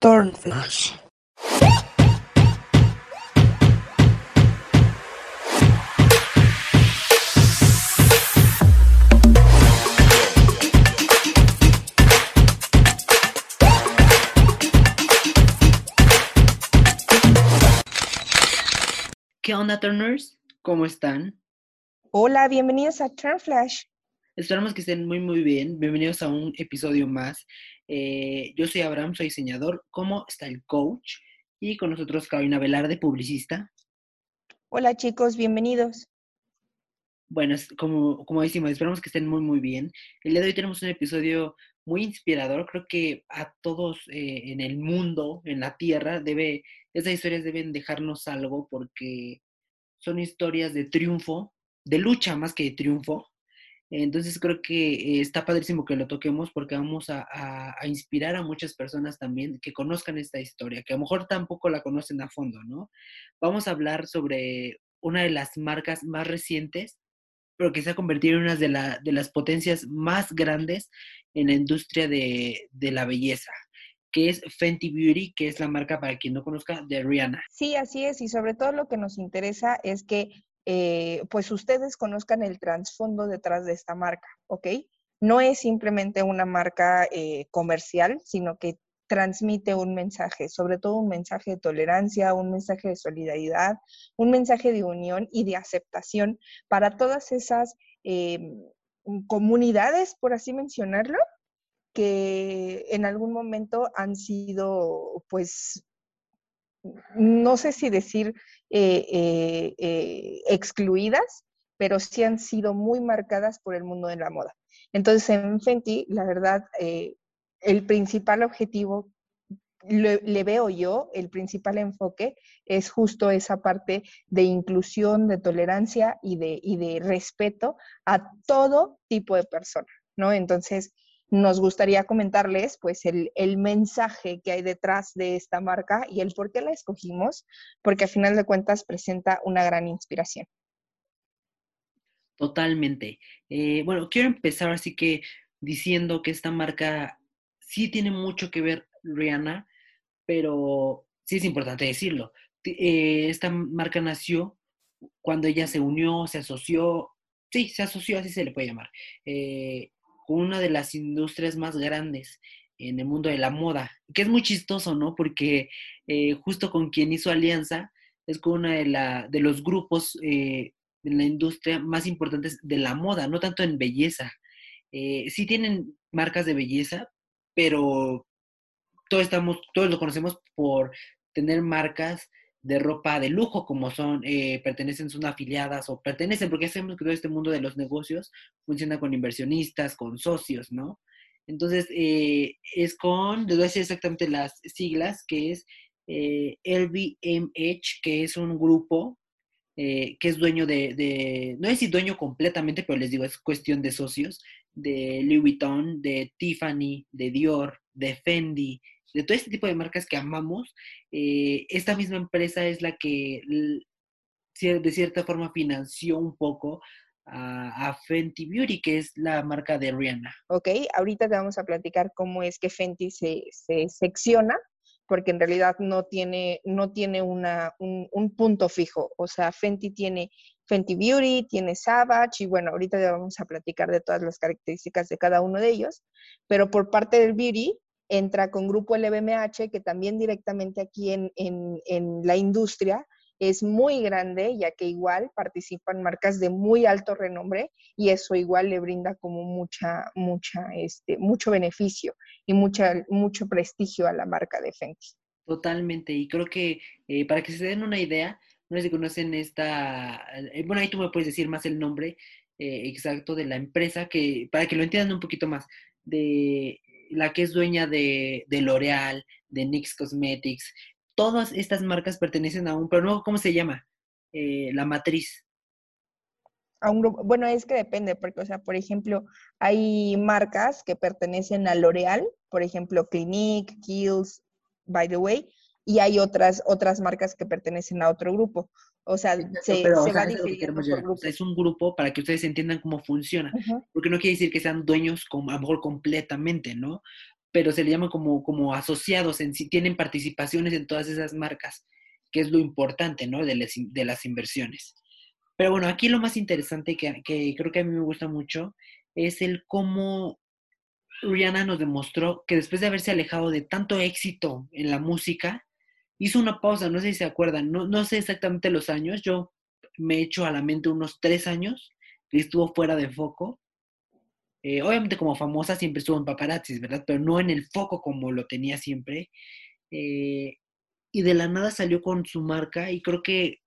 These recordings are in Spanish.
Turnflash. ¿Qué onda, Turners? ¿Cómo están? Hola, bienvenidos a Turnflash. Esperamos que estén muy, muy bien. Bienvenidos a un episodio más. Eh, yo soy Abraham, soy diseñador. ¿Cómo está el coach? Y con nosotros Carolina Velarde, publicista. Hola chicos, bienvenidos. Bueno, como, como decimos, esperamos que estén muy, muy bien. El día de hoy tenemos un episodio muy inspirador. Creo que a todos eh, en el mundo, en la Tierra, debe, esas historias deben dejarnos algo porque son historias de triunfo, de lucha más que de triunfo. Entonces creo que eh, está padrísimo que lo toquemos porque vamos a, a- a inspirar a muchas personas también que conozcan esta historia, que a lo mejor tampoco la conocen a fondo, ¿no? Vamos a hablar sobre una de las marcas más recientes, pero que se ha convertido en una de, la- de las potencias más grandes en la industria de, de la belleza, que es Fenty Beauty, que es la marca, para quien no conozca, de Rihanna. Sí, así es, y sobre todo lo que nos interesa es que eh, pues ustedes conozcan el trasfondo detrás de esta marca, ¿ok? No es simplemente una marca eh, comercial, sino que transmite un mensaje, sobre todo un mensaje de tolerancia, un mensaje de solidaridad, un mensaje de unión y de aceptación para todas esas eh, comunidades, por así mencionarlo, que en algún momento han sido, pues, no sé si decir eh, eh, eh, excluidas, pero sí han sido muy marcadas por el mundo de la moda. Entonces, en Fenty, la verdad, el principal objetivo, le, le veo yo, el principal enfoque es justo esa parte de inclusión, de tolerancia y de, y de respeto a todo tipo de persona, ¿no? Entonces, nos gustaría comentarles pues el, el, mensaje que hay detrás de esta marca y el por qué la escogimos, porque a final de cuentas presenta una gran inspiración. Totalmente. Eh, bueno, quiero empezar así que diciendo que esta marca sí tiene mucho que ver Rihanna, pero sí es importante decirlo. Eh, esta marca nació cuando ella se unió, se asoció, sí, se asoció, así se le puede llamar, eh, con una de las industrias más grandes en el mundo de la moda, que es muy chistoso, ¿no? Porque eh, justo con quien hizo alianza es con una de, de los grupos eh, en la industria más importantes de la moda, no tanto en belleza. Eh, sí tienen marcas de belleza, pero todos, estamos, todos lo conocemos por tener marcas de ropa de lujo, como son, eh, pertenecen, son afiliadas o pertenecen, porque sabemos que todo este mundo de los negocios funciona con inversionistas, con socios, ¿no? Entonces, eh, es con, les voy a decir exactamente las siglas, que es eh, LVMH, que es un grupo eh, que es dueño de, de, no es si dueño completamente, pero les digo, es cuestión de socios, de Louis Vuitton, de Tiffany, de Dior, de Fendi, de todo este tipo de marcas que amamos, eh, esta misma empresa es la que de cierta forma financió un poco a, a, Fenty Beauty, que es la marca de Rihanna. Ok, ahorita te vamos a platicar cómo es que Fenty se, se secciona, porque en realidad no tiene, no tiene una, un, un, punto fijo. O sea, Fenty tiene Fenty Beauty, tiene Savage, y bueno, ahorita ya vamos a platicar de todas las características de cada uno de ellos, pero por parte del Beauty entra con Grupo LVMH, que también directamente aquí en, en, la industria es muy grande, ya que igual participan marcas de muy alto renombre y eso igual le brinda como mucha, mucha, este, mucho beneficio y mucha, mucho prestigio a la marca de Fenty. Totalmente, y creo que eh, para que se den una idea, no sé si conocen esta, eh, bueno, ahí tú me puedes decir más el nombre eh, exacto de la empresa, que para que lo entiendan un poquito más, de la que es dueña de, de L'Oreal, de NYX Cosmetics, todas estas marcas pertenecen a un, pero ¿cómo se llama? Eh, la matriz. A un grupo, bueno, es que depende, porque, o sea, por ejemplo, hay marcas que pertenecen a L'Oreal, por ejemplo, Clinique, Kiehl's, by the way, y hay otras, otras marcas que pertenecen a otro grupo. O sea, se, pero, se o sea, va llegar. O sea, es un grupo para que ustedes entiendan cómo funciona, porque no quiere decir que sean dueños como, a lo mejor completamente, ¿no? pero se le llama como, como asociados en sí, tienen participaciones en todas esas marcas, que es lo importante, ¿no? De, de las inversiones. Pero bueno, aquí lo más interesante que, que creo que a mí me gusta mucho es el cómo Rihanna nos demostró que después de haberse alejado de tanto éxito en la música, hizo una pausa, no sé si se acuerdan, no, no sé exactamente los años, yo me echo a la mente unos tres años que estuvo fuera de foco. Eh, obviamente como famosa siempre estuvo en paparazzis, ¿verdad? Pero no en el foco como lo tenía siempre. Eh, y de la nada salió con su marca y creo que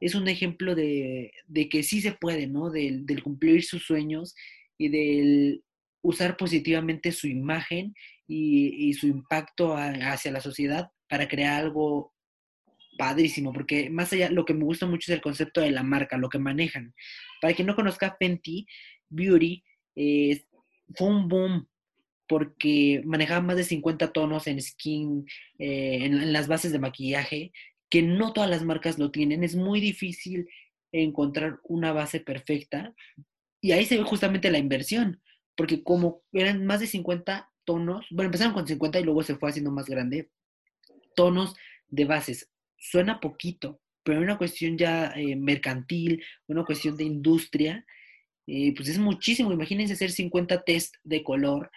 es un ejemplo de, que sí se puede, ¿no? Del, cumplir sus sueños y del usar positivamente su imagen y, su impacto hacia la sociedad para crear algo padrísimo, porque más allá, lo que me gusta mucho es el concepto de la marca, lo que manejan. Para quien no conozca Fenty Beauty, eh, fue un boom porque manejaba más de 50 tonos en skin, eh, en, las bases de maquillaje, que no todas las marcas lo tienen. Es muy difícil encontrar una base perfecta. Y ahí se ve justamente la inversión, porque como eran más de 50 tonos, bueno, empezaron con 50 y luego se fue haciendo más grande, tonos de bases. Suena poquito, pero una cuestión ya eh, mercantil, una cuestión de industria, eh, pues es muchísimo. Imagínense hacer 50 test de color,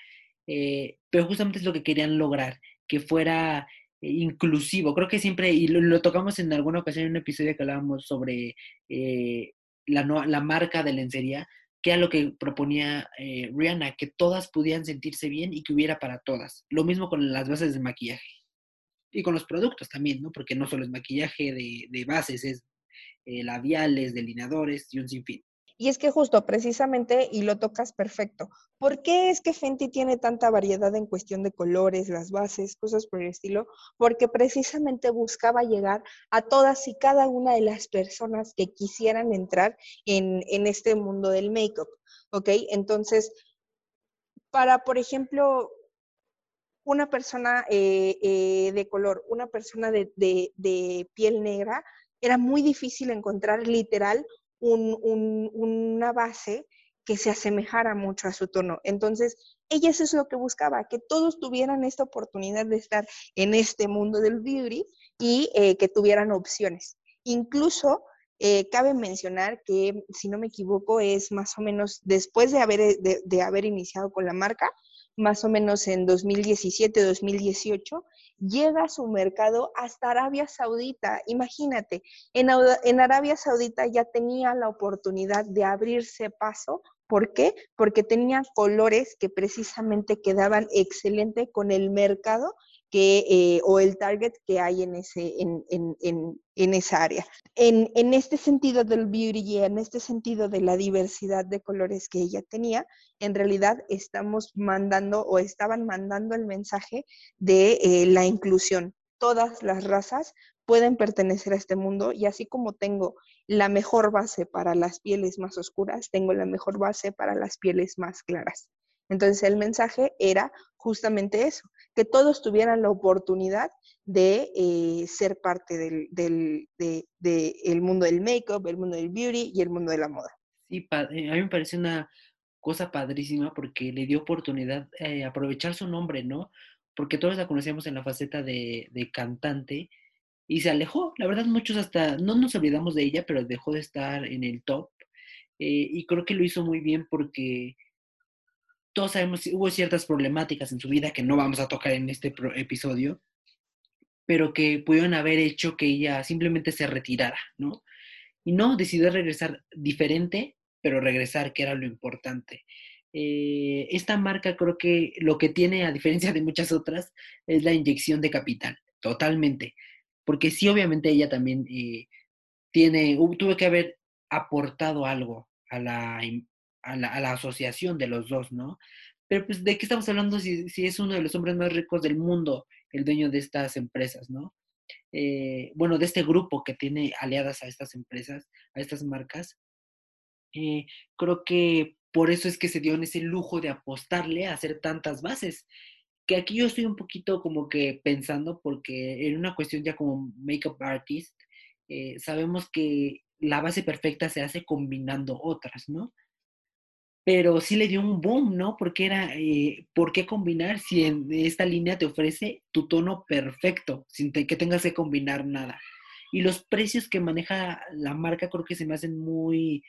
eh, pero justamente es lo que querían lograr, que fuera inclusivo. Creo que siempre, y lo, tocamos en alguna ocasión en un episodio que hablábamos sobre la, la, marca de lencería, que era lo que proponía Rihanna, que todas pudieran sentirse bien y que hubiera para todas. Lo mismo con las bases de maquillaje y con los productos también, ¿no? Porque no solo es maquillaje de, bases, es eh, labiales, delineadores y un sinfín. Y es que justo, precisamente, y lo tocas perfecto, ¿por qué es que Fenty tiene tanta variedad en cuestión de colores, las bases, cosas por el estilo? Porque precisamente buscaba llegar a todas y cada una de las personas que quisieran entrar en, en este mundo del make-up, ¿ok? Entonces, para, por ejemplo, una persona eh, eh, de color, una persona de, piel negra, era muy difícil encontrar literal una base que se asemejara mucho a su tono. Entonces, ella eso es lo que buscaba, que todos tuvieran esta oportunidad de estar en este mundo del beauty y eh, que tuvieran opciones. Incluso cabe mencionar que, si no me equivoco, es más o menos después de haber, de haber iniciado con la marca, más o menos en 2017-2018, llega a su mercado hasta Arabia Saudita. Imagínate, en, en, Arabia Saudita ya tenía la oportunidad de abrirse paso. ¿Por qué? Porque tenía colores que precisamente quedaban excelente con el mercado eh, o el target que hay en, ese, en, en, en esa área. En, este sentido del beauty y en este sentido de la diversidad de colores que ella tenía, en realidad estamos mandando o estaban mandando el mensaje de eh, la inclusión. Todas las razas pueden pertenecer a este mundo y así como tengo la mejor base para las pieles más oscuras, tengo la mejor base para las pieles más claras. Entonces el mensaje era justamente eso, que todos tuvieran la oportunidad de eh, ser parte del, del mundo del make-up, el mundo del beauty y el mundo de la moda. Sí, eh, a mí me parece una cosa padrísima porque le dio oportunidad eh, aprovechar su nombre, ¿no? Porque todos la conocíamos en la faceta de, cantante y se alejó. La verdad, muchos hasta, no nos olvidamos de ella, pero dejó de estar en el top. y creo que lo hizo muy bien porque todos sabemos, hubo ciertas problemáticas en su vida que no vamos a tocar en este episodio, pero que pudieron haber hecho que ella simplemente se retirara, ¿no? Y no, decidió regresar diferente, pero regresar, que era lo importante. Eh, esta marca creo que lo que tiene, a diferencia de muchas otras, es la inyección de capital, totalmente. Porque sí, obviamente ella también eh, tiene, tuvo que haber aportado algo a la, a la, asociación de los dos, ¿no? Pero pues, ¿de qué estamos hablando si, es uno de los hombres más ricos del mundo, el dueño de estas empresas, ¿no? Eh, bueno, de este grupo que tiene aliadas a estas empresas, a estas marcas. Eh, creo que por eso es que se dio en ese lujo de apostarle a hacer tantas bases. Que aquí yo estoy un poquito como que pensando, porque en una cuestión ya como makeup artist, eh, sabemos que la base perfecta se hace combinando otras, ¿no? Pero sí le dio un boom, ¿no? Porque era, eh, ¿por qué combinar si en esta línea te ofrece tu tono perfecto, sin que tengas que combinar nada? Y los precios que maneja la marca creo que se me hacen muy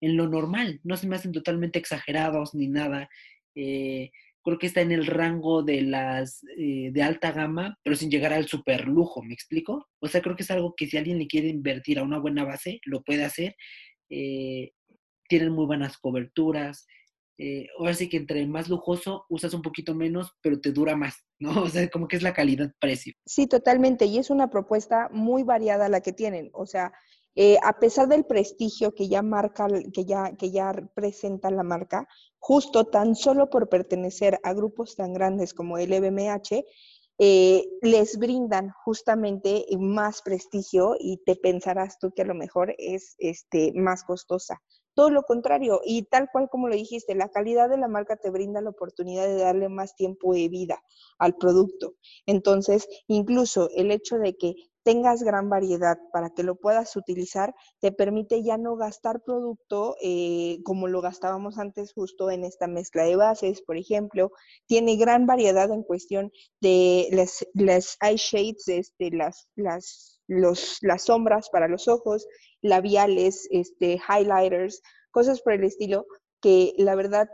en lo normal, no se me hacen totalmente exagerados ni nada. Eh, creo que está en el rango de las eh, de alta gama, pero sin llegar al super lujo, ¿me explico? O sea, creo que es algo que si alguien le quiere invertir a una buena base, lo puede hacer. Eh, tienen muy buenas coberturas. Eh, ahora sí que entre más lujoso usas un poquito menos, pero te dura más, ¿no? O sea, como que es la calidad-precio. Sí, totalmente. Y es una propuesta muy variada la que tienen. O sea, eh, a pesar del prestigio que ya marca, que ya, que ya presenta la marca, justo tan solo por pertenecer a grupos tan grandes como el EBMH, eh, les brindan justamente más prestigio y te pensarás tú que a lo mejor es este, más costosa. Todo lo contrario, y tal cual como lo dijiste, la calidad de la marca te brinda la oportunidad de darle más tiempo de vida al producto. Entonces, incluso el hecho de que tengas gran variedad para que lo puedas utilizar, te permite ya no gastar producto eh, como lo gastábamos antes justo en esta mezcla de bases, por ejemplo. Tiene gran variedad en cuestión de las, las eye shades, este, las, las, los, las sombras para los ojos, labiales, este, highlighters, cosas por el estilo que la verdad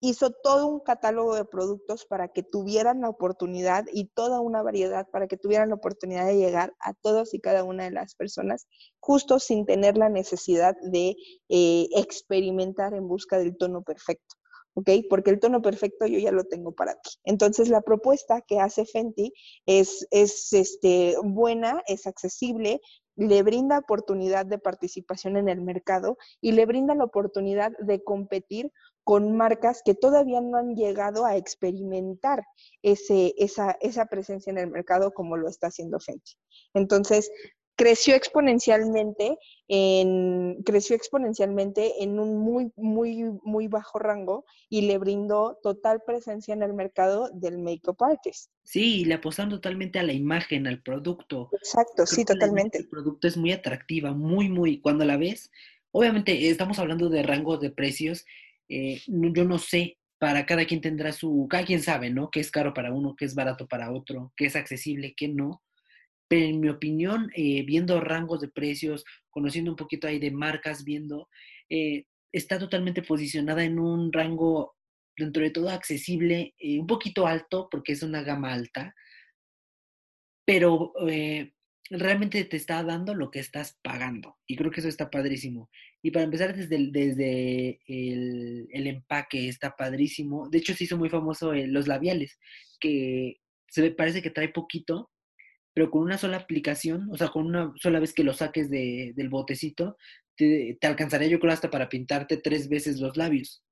hizo todo un catálogo de productos para que tuvieran la oportunidad y toda una variedad para que tuvieran la oportunidad de llegar a todas y cada una de las personas, justo sin tener la necesidad de eh, experimentar en busca del tono perfecto. ¿ok? Porque el tono perfecto yo ya lo tengo para ti. Entonces, la propuesta que hace Fenty es, es este, buena, es accesible, le brinda oportunidad de participación en el mercado y le brinda la oportunidad de competir con marcas que todavía no han llegado a experimentar ese, esa, esa presencia en el mercado como lo está haciendo Fenty. Entonces, creció exponencialmente en, creció exponencialmente en un muy, muy, muy bajo rango y le brindó total presencia en el mercado del make-up artist. Sí, le apostaron totalmente a la imagen, al producto. Exacto, sí, totalmente. El producto es muy atractiva, muy, muy, cuando la ves, obviamente estamos hablando de rangos de precios, eh, yo no sé, para cada quien tendrá su, cada quien sabe, ¿no? Que es caro para uno, que es barato para otro, que es accesible, que no pero en mi opinión, eh, viendo rangos de precios, conociendo un poquito ahí de marcas, viendo, eh, está totalmente posicionada en un rango dentro de todo accesible, eh, un poquito alto, porque es una gama alta, pero realmente te está dando lo que estás pagando. Y creo que eso está padrísimo. Y para empezar, desde el, desde el, el empaque está padrísimo. De hecho, se hizo muy famoso los labiales, que se me parece que trae poquito, pero con una sola aplicación, o sea, con una sola vez que lo saques de, del botecito, te, alcanzaría yo creo hasta para pintarte tres veces los labios.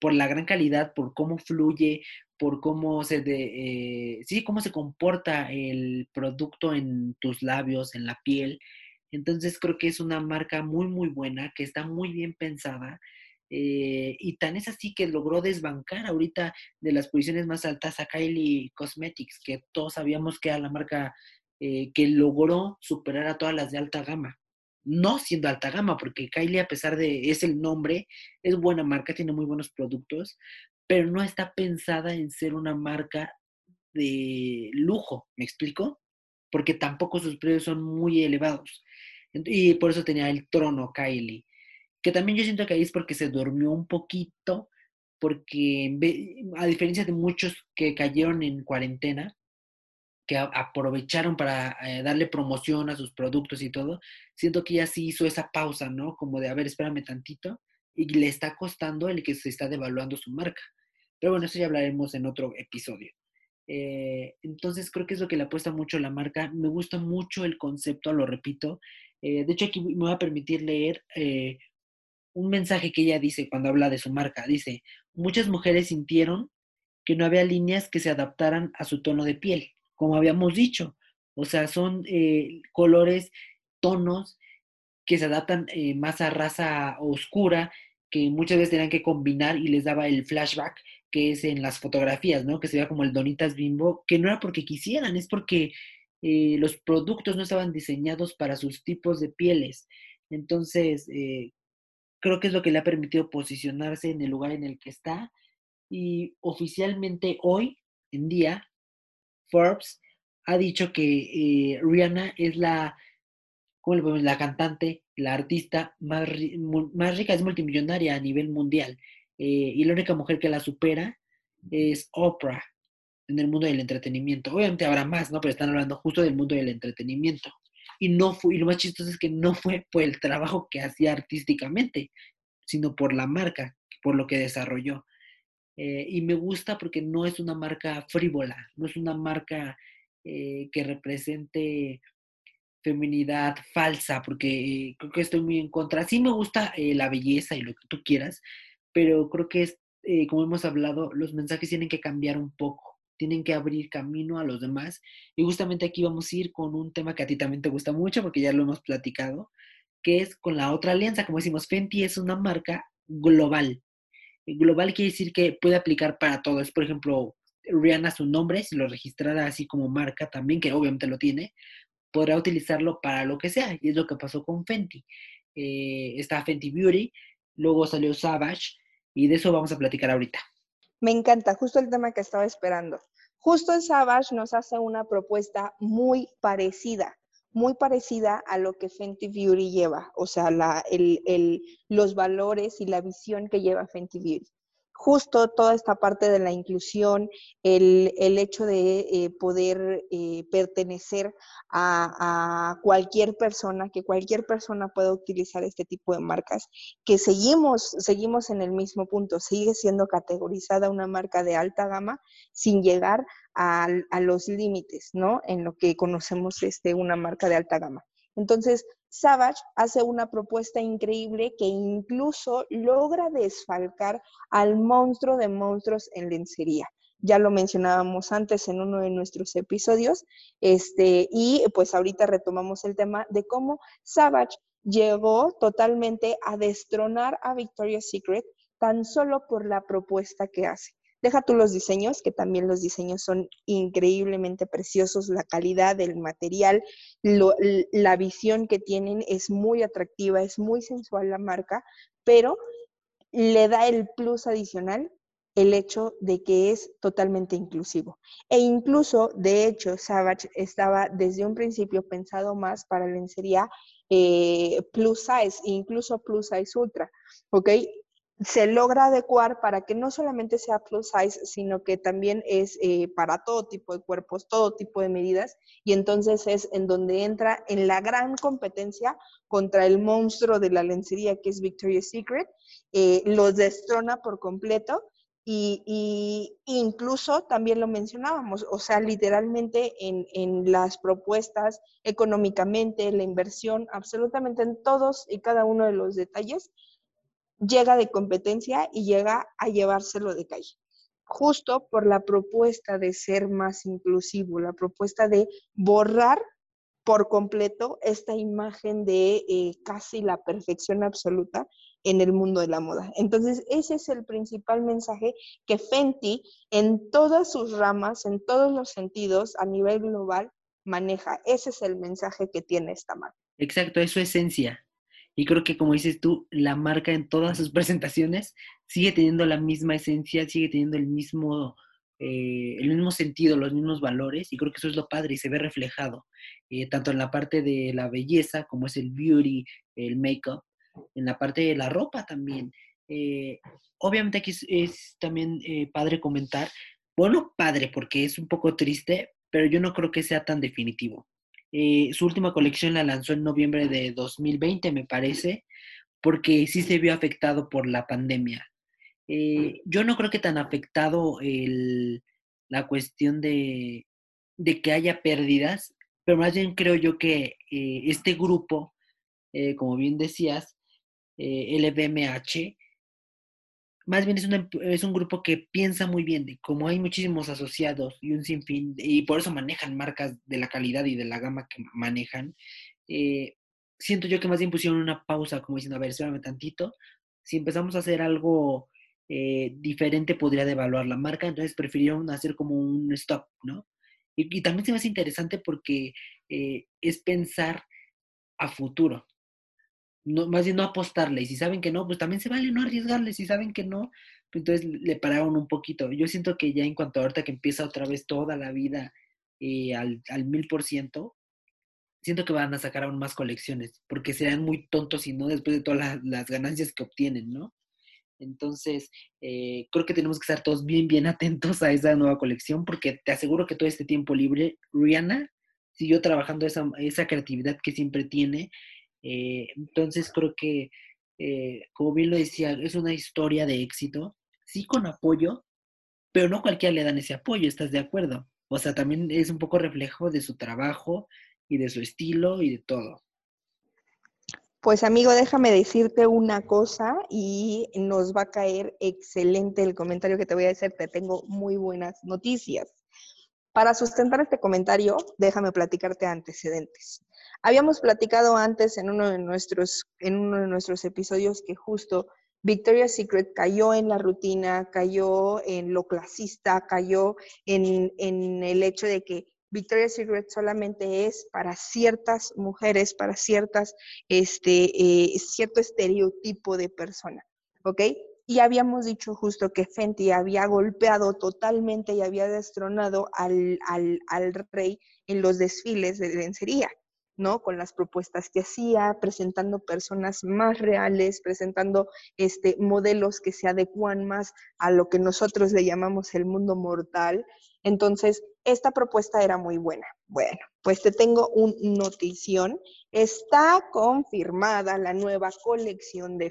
Por la gran calidad, por cómo fluye, por cómo se, de, eh, sí, cómo se comporta el producto en tus labios, en la piel. Entonces creo que es una marca muy, muy buena, que está muy bien pensada. Eh, y tan es así que logró desbancar ahorita de las posiciones más altas a Kylie Cosmetics, que todos sabíamos que era la marca eh, que logró superar a todas las de alta gama. No siendo alta gama, porque Kylie, a pesar de es el nombre, es buena marca, tiene muy buenos productos, pero no está pensada en ser una marca de lujo, ¿me explico? Porque tampoco sus precios son muy elevados. Y por eso tenía el trono Kylie. Que también yo siento que ahí es porque se durmió un poquito, porque a diferencia de muchos que cayeron en cuarentena, aprovecharon para eh, darle promoción a sus productos y todo, siento que ella sí hizo esa pausa, ¿no? Como de, a ver, espérame tantito, y le está costando el que se está devaluando su marca. Pero bueno, eso ya hablaremos en otro episodio. Eh, entonces creo que es lo que le apuesta mucho la marca. Me gusta mucho el concepto, lo repito. Eh, de hecho, aquí me voy a permitir leer un mensaje que ella dice cuando habla de su marca. Dice, muchas mujeres sintieron que no había líneas que se adaptaran a su tono de piel como habíamos dicho. O sea, son eh, colores, tonos que se adaptan eh, más a raza oscura, que muchas veces tenían que combinar y les daba el flashback, que es en las fotografías, ¿no? Que se veía como el Donitas Bimbo, que no era porque quisieran, es porque eh, los productos no estaban diseñados para sus tipos de pieles. Entonces, creo que es lo que le ha permitido posicionarse en el lugar en el que está. Y oficialmente hoy en día, Forbes ha dicho que eh, Rihanna es la, ¿cómo le la cantante, la artista más, más rica, es multimillonaria a nivel mundial. Eh, y la única mujer que la supera es Oprah en el mundo del entretenimiento. Obviamente habrá más, ¿no? Pero están hablando justo del mundo del entretenimiento. Y no fue, y lo más chistoso es que no fue por el trabajo que hacía artísticamente, sino por la marca, por lo que desarrolló. Eh, y me gusta porque no es una marca frívola, no es una marca eh, que represente feminidad falsa, porque creo que estoy muy en contra. Sí me gusta eh, la belleza y lo que tú quieras, pero creo que es, como hemos hablado, los mensajes tienen que cambiar un poco tienen que abrir camino a los demás. Y justamente aquí vamos a ir con un tema que a ti también te gusta mucho, porque ya lo hemos platicado, que es con la otra alianza. Como decimos, Fenty es una marca global. Global quiere decir que puede aplicar para todo. Es, por ejemplo, Rihanna su nombre, si lo registrara así como marca también, que obviamente lo tiene, podrá utilizarlo para lo que sea. Y es lo que pasó con Fenty. Eh, está Fenty Beauty, luego salió Savage, y de eso vamos a platicar ahorita. Me encanta, justo el tema que estaba esperando. Justo Savage nos hace una propuesta muy parecida, muy parecida a lo que Fenty Beauty lleva, o sea, los valores y la visión que lleva Fenty Beauty. Justo toda esta parte de la inclusión, el, hecho de eh, poder eh, pertenecer a, cualquier persona, que cualquier persona pueda utilizar este tipo de marcas, que seguimos, seguimos en el mismo punto, sigue siendo categorizada una marca de alta gama sin llegar a, los límites, ¿no? En lo que conocemos este, una marca de alta gama. Entonces, Savage hace una propuesta increíble que incluso logra desfalcar al monstruo de monstruos en lencería. Ya lo mencionábamos antes en uno de nuestros episodios, este, y pues ahorita retomamos el tema de cómo Savage llegó totalmente a destronar a Victoria's Secret tan solo por la propuesta que hace. Deja tú los diseños, que también los diseños son increíblemente preciosos, la calidad del material, la visión que tienen es muy atractiva, es muy sensual la marca, pero le da el plus adicional el hecho de que es totalmente inclusivo. E incluso, de hecho, Savage estaba desde un principio pensado más para lencería eh, plus size, incluso plus size ultra, ¿ok? Se logra adecuar para que no solamente sea plus size, sino que también es eh, para todo tipo de cuerpos, todo tipo de medidas, y entonces es en donde entra en la gran competencia contra el monstruo de la lencería que es Victoria's Secret, eh, los destrona por completo. Y, incluso también lo mencionábamos, o sea, literalmente en, en las propuestas económicamente, la inversión, absolutamente en todos y cada uno de los detalles, llega de competencia y llega a llevárselo de calle. Justo por la propuesta de ser más inclusivo, la propuesta de borrar por completo esta imagen de eh, casi la perfección absoluta en el mundo de la moda. Entonces, ese es el principal mensaje que Fenty en todas sus ramas, en todos los sentidos, a nivel global, maneja. Ese es el mensaje que tiene esta marca. Exacto, es su esencia. Y creo que, como dices tú, la marca en todas sus presentaciones sigue teniendo la misma esencia, sigue teniendo el mismo, eh, el mismo sentido, los mismos valores. Y creo que eso es lo padre y se ve reflejado, eh, tanto en la parte de la belleza, como es el beauty, el make-up, en la parte de la ropa también. Eh, obviamente aquí es también padre comentar, bueno, padre, porque es un poco triste, pero yo no creo que sea tan definitivo. Eh, su última colección la lanzó en noviembre de 2020, me parece, porque sí se vio afectado por la pandemia. Eh, yo no creo que tan afectado la cuestión de, que haya pérdidas, pero más bien creo yo que eh, este grupo, como bien decías, LVMH, más bien es, es un grupo que piensa muy bien, de como hay muchísimos asociados y un sinfín, y por eso manejan marcas de la calidad y de la gama que manejan, eh, siento yo que más bien pusieron una pausa, como diciendo, a ver, espérame tantito, si empezamos a hacer algo eh, diferente podría devaluar la marca, entonces prefirieron hacer como un stop, ¿no? Y, también se me hace interesante porque eh, es pensar a futuro. No, más bien no apostarle. Y si saben que no, pues también se vale no arriesgarle. Si saben que no, pues entonces le pararon un poquito. Yo siento que ya en cuanto a ahorita que empieza otra vez toda la vida eh, al, mil por ciento, siento que van a sacar aún más colecciones, porque serán muy tontos y no después de todas las, ganancias que obtienen, ¿no? Entonces, eh, creo que tenemos que estar todos bien, bien atentos a esa nueva colección, porque te aseguro que todo este tiempo libre, Rihanna siguió trabajando esa, esa creatividad que siempre tiene. Eh, entonces, creo que, eh, como bien lo decía, es una historia de éxito, sí con apoyo, pero no cualquiera le dan ese apoyo, ¿estás de acuerdo? O sea, también es un poco reflejo de su trabajo y de su estilo y de todo. Pues amigo, déjame decirte una cosa y nos va a caer excelente el comentario que te voy a hacer. Te tengo muy buenas noticias. Para sustentar este comentario, déjame platicarte antecedentes. Habíamos platicado antes en uno de nuestros, en uno de nuestros episodios que justo Victoria's Secret cayó en la rutina, cayó en lo clasista, cayó en, en el hecho de que Victoria's Secret solamente es para ciertas mujeres, para ciertas, este, eh, cierto estereotipo de persona, ¿ok? Y habíamos dicho justo que Fenty había golpeado totalmente y había destronado al, al, al rey en los desfiles de lencería. ¿No? Con las propuestas que hacía, presentando personas más reales, presentando este, modelos que se adecuan más a lo que nosotros le llamamos el mundo mortal. Entonces, esta propuesta era muy buena. Bueno, pues te tengo un notición. Está confirmada la nueva colección de,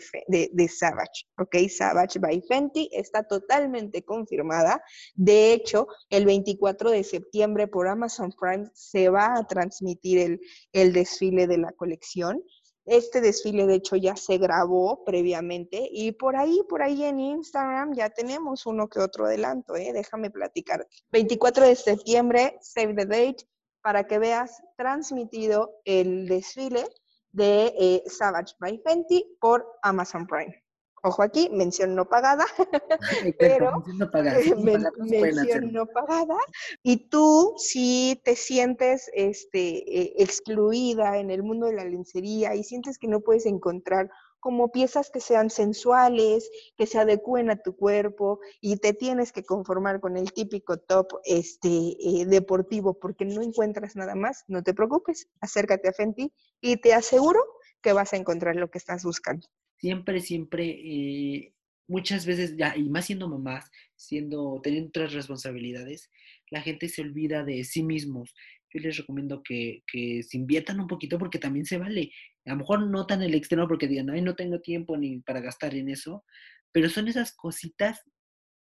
Savage, ¿ok? Savage by Fenty está totalmente confirmada. De hecho, el 24 de septiembre por Amazon Prime se va a transmitir el, el desfile de la colección. Este desfile, de hecho, ya se grabó previamente y por ahí, por ahí en Instagram ya tenemos uno que otro adelanto, ¿eh? déjame platicar. 24 de septiembre, save the date, para que veas transmitido el desfile de eh, Savage by Fenty por Amazon Prime. Ojo aquí, mención no pagada, pero mención no pagada, mención no pagada. Y tú, si te sientes este, eh, excluida en el mundo de la lencería y sientes que no puedes encontrar como piezas que sean sensuales, que se adecúen a tu cuerpo y te tienes que conformar con el típico top este, eh, deportivo porque no encuentras nada más, no te preocupes, acércate a Fenty y te aseguro que vas a encontrar lo que estás buscando siempre, siempre, eh, muchas veces, ya, y más siendo mamás, siendo, teniendo otras responsabilidades, la gente se olvida de sí mismos. Yo les recomiendo que, que se inviertan un poquito porque también se vale. A lo mejor no tan el externo porque digan, ay, no tengo tiempo ni para gastar en eso, pero son esas cositas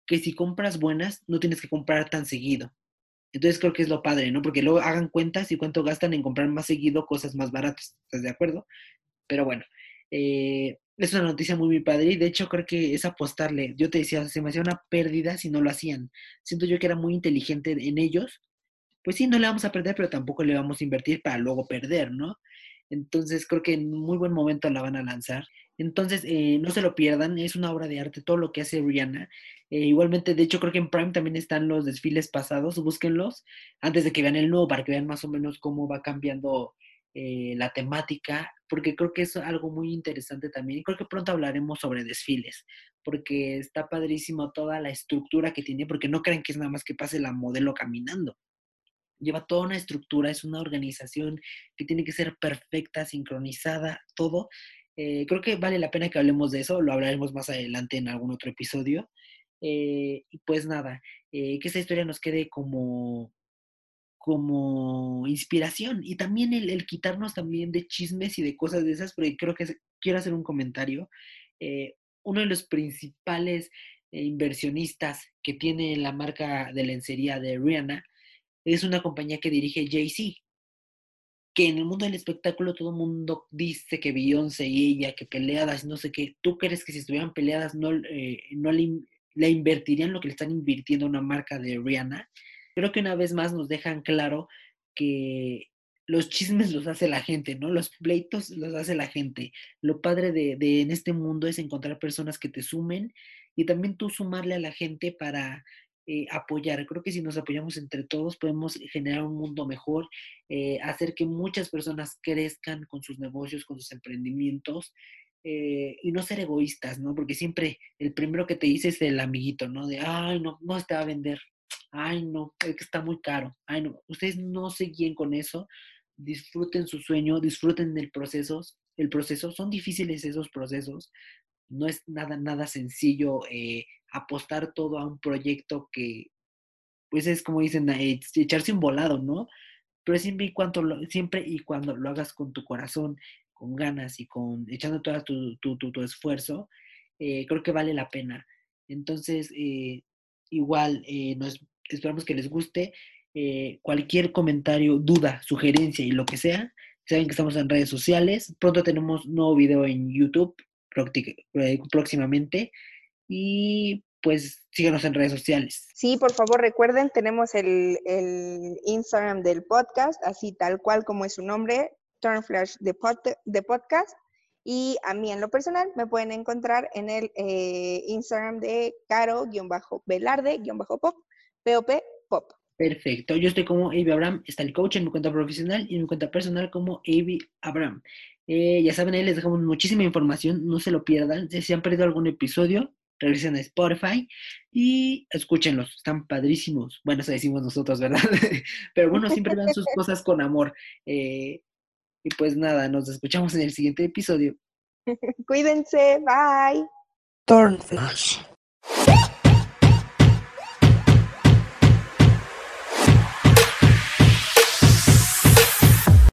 que si compras buenas, no tienes que comprar tan seguido. Entonces creo que es lo padre, ¿no? Porque luego hagan cuentas y cuánto gastan en comprar más seguido cosas más baratas. ¿Estás de acuerdo? Pero bueno, eh, es una noticia muy, muy padre y de hecho creo que es apostarle. Yo te decía, se me hacía una pérdida si no lo hacían. Siento yo que era muy inteligente en ellos. Pues sí, no le vamos a perder, pero tampoco le vamos a invertir para luego perder, ¿no? Entonces creo que en muy buen momento la van a lanzar. Entonces, eh, no se lo pierdan, es una obra de arte todo lo que hace Rihanna. Eh, igualmente, de hecho, creo que en Prime también están los desfiles pasados, búsquenlos antes de que vean el nuevo para que vean más o menos cómo va cambiando eh, la temática, porque creo que es algo muy interesante también. Creo que pronto hablaremos sobre desfiles, porque está padrísimo toda la estructura que tiene, porque no creen que es nada más que pase la modelo caminando. Lleva toda una estructura, es una organización que tiene que ser perfecta, sincronizada, todo. Eh, creo que vale la pena que hablemos de eso, lo hablaremos más adelante en algún otro episodio. Eh, pues nada, que esta historia nos quede como como inspiración y también el, quitarnos también de chismes y de cosas de esas, porque creo que quiero hacer un comentario. Eh, uno de los principales eh, inversionistas que tiene la marca de lencería de Rihanna es una compañía que dirige Jay-Z, que en el mundo del espectáculo todo el mundo dice que Beyoncé y ella, que peleadas, no sé qué, ¿tú crees que si estuvieran peleadas no, eh, no le, invertirían lo que le están invirtiendo una marca de Rihanna? creo que una vez más nos dejan claro que los chismes los hace la gente, ¿no? Los pleitos los hace la gente. Lo padre de, en este mundo es encontrar personas que te sumen y también tú sumarle a la gente para eh, apoyar. Creo que si nos apoyamos entre todos podemos generar un mundo mejor, eh, hacer que muchas personas crezcan con sus negocios, con sus emprendimientos. Eh, y no ser egoístas, ¿no? Porque siempre el primero que te dice es el amiguito, ¿no? De, ay, no, no te va a vender, ay, no, es que está muy caro, ay, no. Ustedes no se guíen con eso, disfruten su sueño, disfruten del proceso, el proceso, son difíciles esos procesos, no es nada, nada sencillo eh, apostar todo a un proyecto que, pues es como dicen, eh, echarse un volado, ¿no? Pero siempre y, cuando lo, siempre y cuando lo hagas con tu corazón, con ganas y con echando todo tu, tu, tu, esfuerzo, eh, creo que vale la pena. Entonces, igual, nos, esperamos que les guste. cualquier comentario, duda, sugerencia y lo que sea, saben que estamos en redes sociales. Pronto tenemos nuevo video en YouTube eh, próximamente. Y pues síguenos en redes sociales. Sí, por favor recuerden, tenemos el, el Instagram del podcast, así tal cual como es su nombre, Turnflash de, de podcast. Y a mí en lo personal me pueden encontrar en el eh, Instagram de caro-velarde-pop, POP, pop. Perfecto. Yo estoy como Avi Abraham, está el coach en mi cuenta profesional y en mi cuenta personal como Avi Abraham. Eh, ya saben, ahí les dejamos muchísima información, no se lo pierdan. Si han perdido algún episodio, regresen a Spotify y escúchenlos, están padrísimos. Bueno, eso decimos nosotros, ¿verdad? Pero bueno, siempre dan sus cosas con amor. Eh, y pues nada, nos escuchamos en el siguiente episodio. Cuídense, bye. Flash.